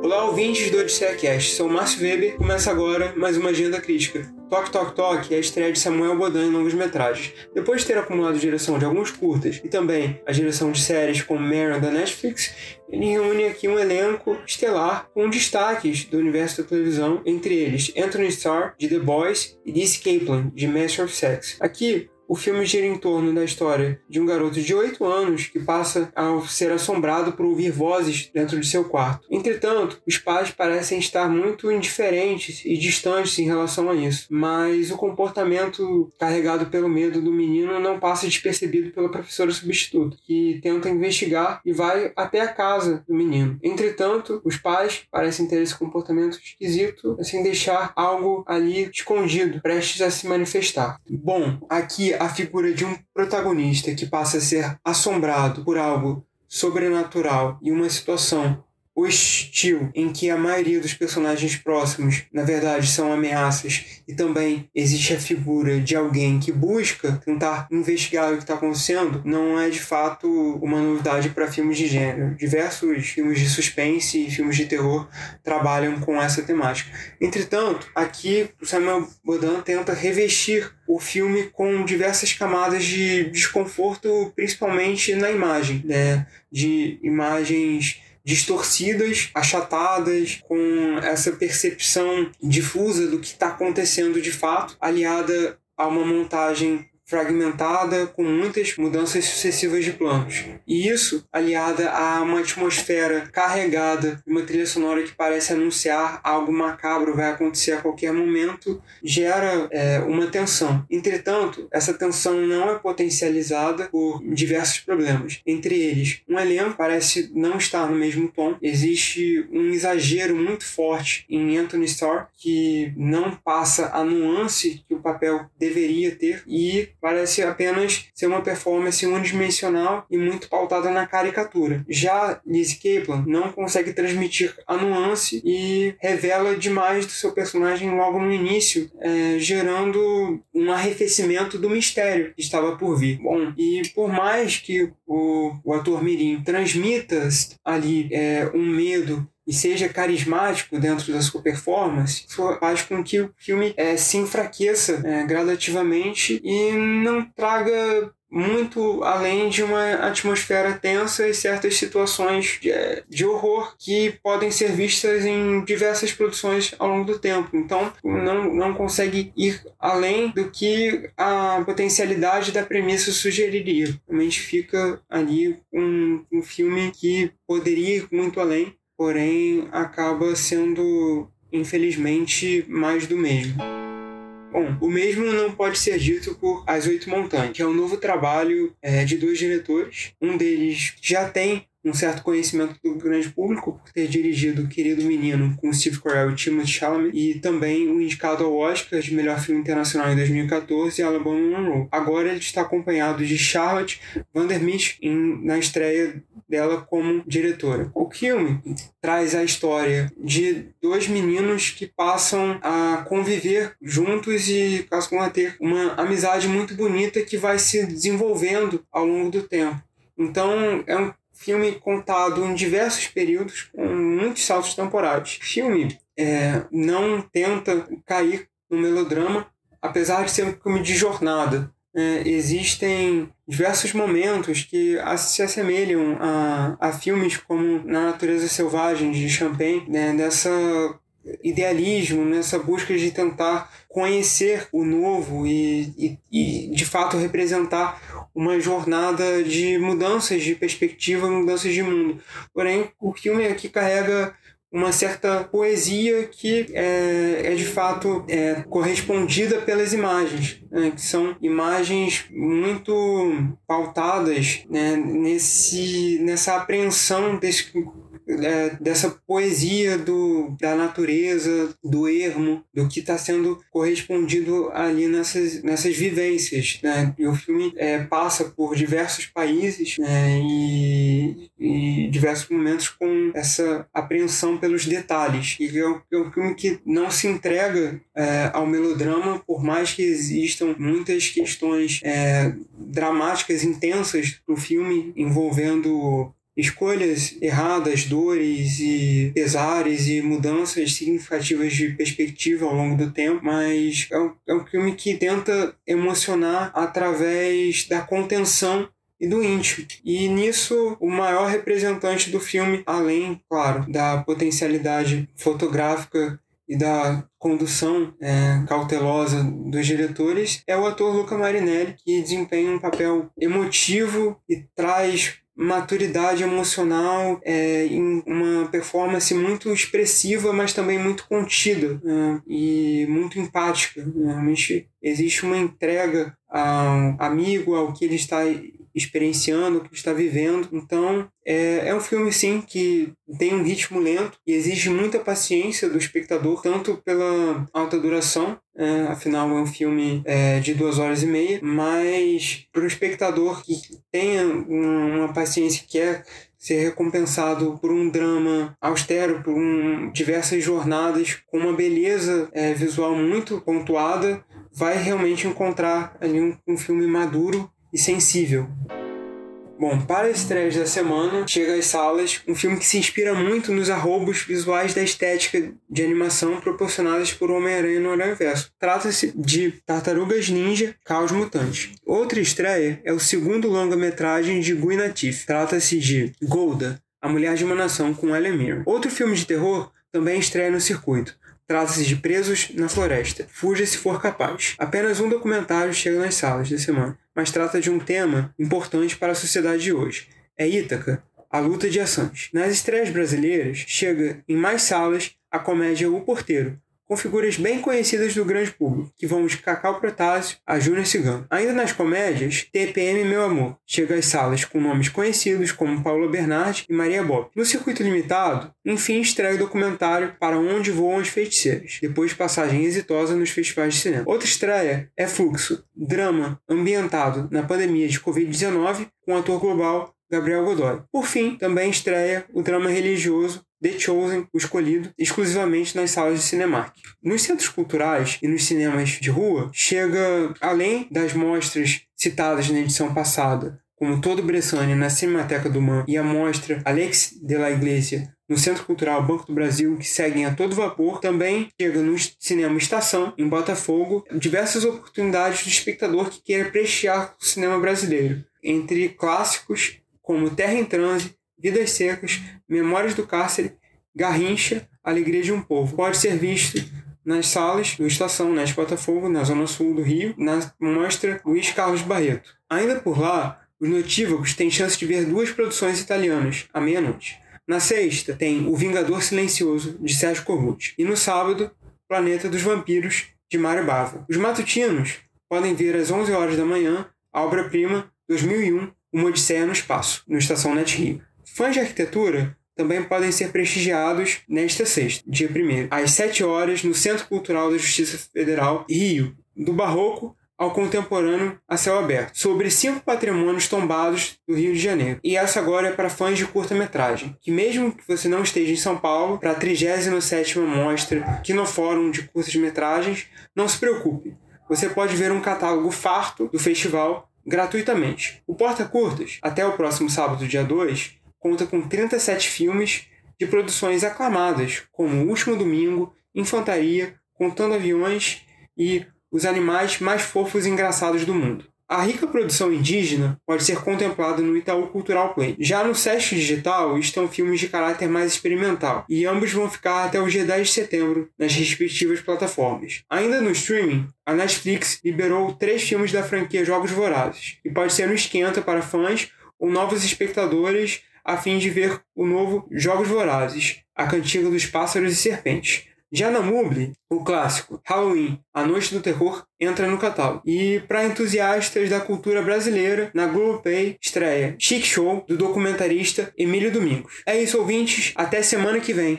Olá, ouvintes do Odisseia Cast. Sou Márcio Weber. Começa agora mais uma agenda crítica. Toque Toque Toque é a estreia de Samuel Bodan em longas metragens. Depois de ter acumulado direção de alguns curtas e também a direção de séries como Marion da Netflix, ele reúne aqui um elenco estelar com destaques do universo da televisão, entre eles Anthony Starr, de The Boys, e Dizzy Kaplan, de Master of Sex. Aqui, o filme gira em torno da história de um garoto de 8 anos que passa a ser assombrado por ouvir vozes dentro de seu quarto. Entretanto, os pais parecem estar muito indiferentes e distantes em relação a isso, mas o comportamento carregado pelo medo do menino não passa despercebido pela professora substituta, que tenta investigar e vai até a casa do menino. Entretanto, os pais parecem ter esse comportamento esquisito, sem deixar algo ali escondido, prestes a se manifestar. Bom, aqui a figura de um protagonista que passa a ser assombrado por algo sobrenatural e uma situação hostil em que a maioria dos personagens próximos, na verdade, são ameaças e também existe a figura de alguém que busca tentar investigar o que está acontecendo, não é de fato uma novidade para filmes de gênero. Diversos filmes de suspense e filmes de terror trabalham com essa temática. Entretanto, aqui o Samuel Bodan tenta revestir o filme com diversas camadas de desconforto, principalmente na imagem, né? de imagens distorcidas, achatadas, com essa percepção difusa do que está acontecendo de fato, aliada a uma montagem fragmentada, com muitas mudanças sucessivas de planos. E isso, aliada a uma atmosfera carregada, uma trilha sonora que parece anunciar algo macabro vai acontecer a qualquer momento, gera é, uma tensão. Entretanto, essa tensão não é potencializada por diversos problemas. Entre eles, um elenco parece não estar no mesmo tom. Existe um exagero muito forte em Anthony Starr que não passa a nuance que o papel deveria ter e parece apenas ser uma performance unidimensional e muito pautada na caricatura. Já Lizzie Kaplan não consegue transmitir a nuance e revela demais do seu personagem logo no início, é, gerando um arrefecimento do mistério que estava por vir. Bom, e por mais que o, o ator Mirim transmita ali é, um medo e seja carismático dentro da sua performance, faz com que o filme é, se enfraqueça é, gradativamente e não traga muito além de uma atmosfera tensa e certas situações de, de, horror que podem ser vistas em diversas produções ao longo do tempo. Então, não, não consegue ir além do que a potencialidade da premissa sugeriria. Realmente fica ali um, um filme que poderia ir muito além porém acaba sendo, infelizmente, mais do mesmo. Bom, o mesmo não pode ser dito por As Oito Montanhas, que é um novo trabalho é, de dois diretores. Um deles já tem um certo conhecimento do grande público por ter dirigido O Querido Menino com Steve Carell e Timothée Chalamet e também o indicado ao Oscar de melhor filme internacional em 2014 Alabama Monroe. Agora ele está acompanhado de Charlotte Vandermeet na estreia dela como diretora. O filme traz a história de dois meninos que passam a conviver juntos e passam a ter uma amizade muito bonita que vai se desenvolvendo ao longo do tempo. Então é um filme contado em diversos períodos, com muitos saltos temporais. O filme é, não tenta cair no melodrama, apesar de ser um filme de jornada. É, existem diversos momentos que se assemelham a, a filmes como Na Natureza Selvagem de Champagne, né, dessa idealismo, nessa busca de tentar conhecer o novo e, e, e, de fato representar uma jornada de mudanças de perspectiva, mudanças de mundo. Porém, o filme aqui carrega uma certa poesia que é, é de fato é, correspondida pelas imagens, né, que são imagens muito pautadas né, nesse, nessa apreensão desse é, dessa poesia do, da natureza, do ermo, do que está sendo correspondido ali nessas, nessas vivências. Né? E o filme é, passa por diversos países né? e, e diversos momentos com essa apreensão pelos detalhes. E é um, é um filme que não se entrega é, ao melodrama, por mais que existam muitas questões é, dramáticas intensas no filme envolvendo escolhas erradas, dores e pesares e mudanças significativas de perspectiva ao longo do tempo, mas é um, é um filme que tenta emocionar através da contenção e do íntimo. E nisso, o maior representante do filme, além, claro, da potencialidade fotográfica e da condução é, cautelosa dos diretores, é o ator Luca Marinelli, que desempenha um papel emotivo e traz maturidade emocional é, em uma performance muito expressiva, mas também muito contida né? e muito empática. Realmente existe uma entrega ao amigo, ao que ele está experienciando, o que está vivendo. Então, é, é um filme, sim, que tem um ritmo lento e exige muita paciência do espectador, tanto pela alta duração, é, afinal é um filme é, de duas horas e meia, mas para o espectador que tenha uma paciência que é ser recompensado por um drama austero, por um, diversas jornadas com uma beleza é, visual muito pontuada, vai realmente encontrar ali um, um filme maduro e sensível. Bom, para a estreia da semana, chega às salas um filme que se inspira muito nos arrobos visuais da estética de animação proporcionadas por Homem-Aranha no Aranha Verso. Trata-se de Tartarugas Ninja Caos Mutante. Outra estreia é o segundo longa-metragem de Gui Natif. Trata-se de Golda, A Mulher de uma Nação com Ellen. Outro filme de terror também estreia no circuito. Trata-se de Presos na Floresta. Fuja se for capaz. Apenas um documentário chega nas salas da semana, mas trata de um tema importante para a sociedade de hoje. É Ítaca, a luta de ações. Nas estreias brasileiras, chega em mais salas a comédia O Porteiro, com figuras bem conhecidas do grande público, que vão de Cacau Protásio a Júnior Cigano. Ainda nas comédias, TPM Meu Amor chega às salas com nomes conhecidos como Paula Bernardi e Maria Bob. No circuito limitado, enfim estreia o documentário Para Onde Voam as Feiticeiras, depois de passagem exitosa nos festivais de cinema. Outra estreia é Fluxo, drama ambientado na pandemia de Covid-19 com o ator global Gabriel Godoy. Por fim, também estreia o drama religioso The Chosen, o escolhido, exclusivamente nas salas de Cinemark. Nos centros culturais e nos cinemas de rua, chega, além das mostras citadas na edição passada, como Todo Bressani na Cinemateca do Man e a mostra Alex de la Iglesia no Centro Cultural Banco do Brasil, que seguem a todo vapor, também chega no Cinema Estação, em Botafogo, diversas oportunidades do espectador que queira prestigiar o cinema brasileiro, entre clássicos como Terra em Transe, Vidas Secas, Memórias do Cárcere, Garrincha, Alegria de um Povo. Pode ser visto nas salas do Estação Neste Botafogo, na zona sul do Rio, na mostra Luiz Carlos Barreto. Ainda por lá, os notívagos têm chance de ver duas produções italianas, à meia-noite. Na sexta, tem O Vingador Silencioso, de Sérgio Corbucci. E no sábado, Planeta dos Vampiros, de Mário Bava. Os matutinos podem ver às 11 horas da manhã a obra-prima 2001, Uma Odisseia no Espaço, no Estação Net Rio. Fãs de arquitetura também podem ser prestigiados nesta sexta, dia 1 às 7 horas, no Centro Cultural da Justiça Federal, Rio, do Barroco ao contemporâneo a céu aberto, sobre cinco patrimônios tombados do Rio de Janeiro. E essa agora é para fãs de curta-metragem, que mesmo que você não esteja em São Paulo, para a 37ª mostra aqui no Fórum de Curtas-Metragens, não se preocupe. Você pode ver um catálogo farto do festival gratuitamente. O Porta Curtas, até o próximo sábado, dia 2, conta com 37 filmes de produções aclamadas, como O Último Domingo, Infantaria, Contando Aviões e Os Animais Mais Fofos e Engraçados do Mundo. A rica produção indígena pode ser contemplada no Itaú Cultural Play. Já no Sesc Digital estão filmes de caráter mais experimental, e ambos vão ficar até o dia 10 de setembro nas respectivas plataformas. Ainda no streaming, a Netflix liberou três filmes da franquia Jogos Vorazes, e pode ser no esquenta para fãs ou novos espectadores a fim de ver o novo Jogos Vorazes, A Cantiga dos Pássaros e Serpentes. Já na Muble, o clássico Halloween, A Noite do Terror, entra no catálogo. E para entusiastas da cultura brasileira, na Globoplay estreia Chic Show, do documentarista Emílio Domingos. É isso, ouvintes. Até semana que vem.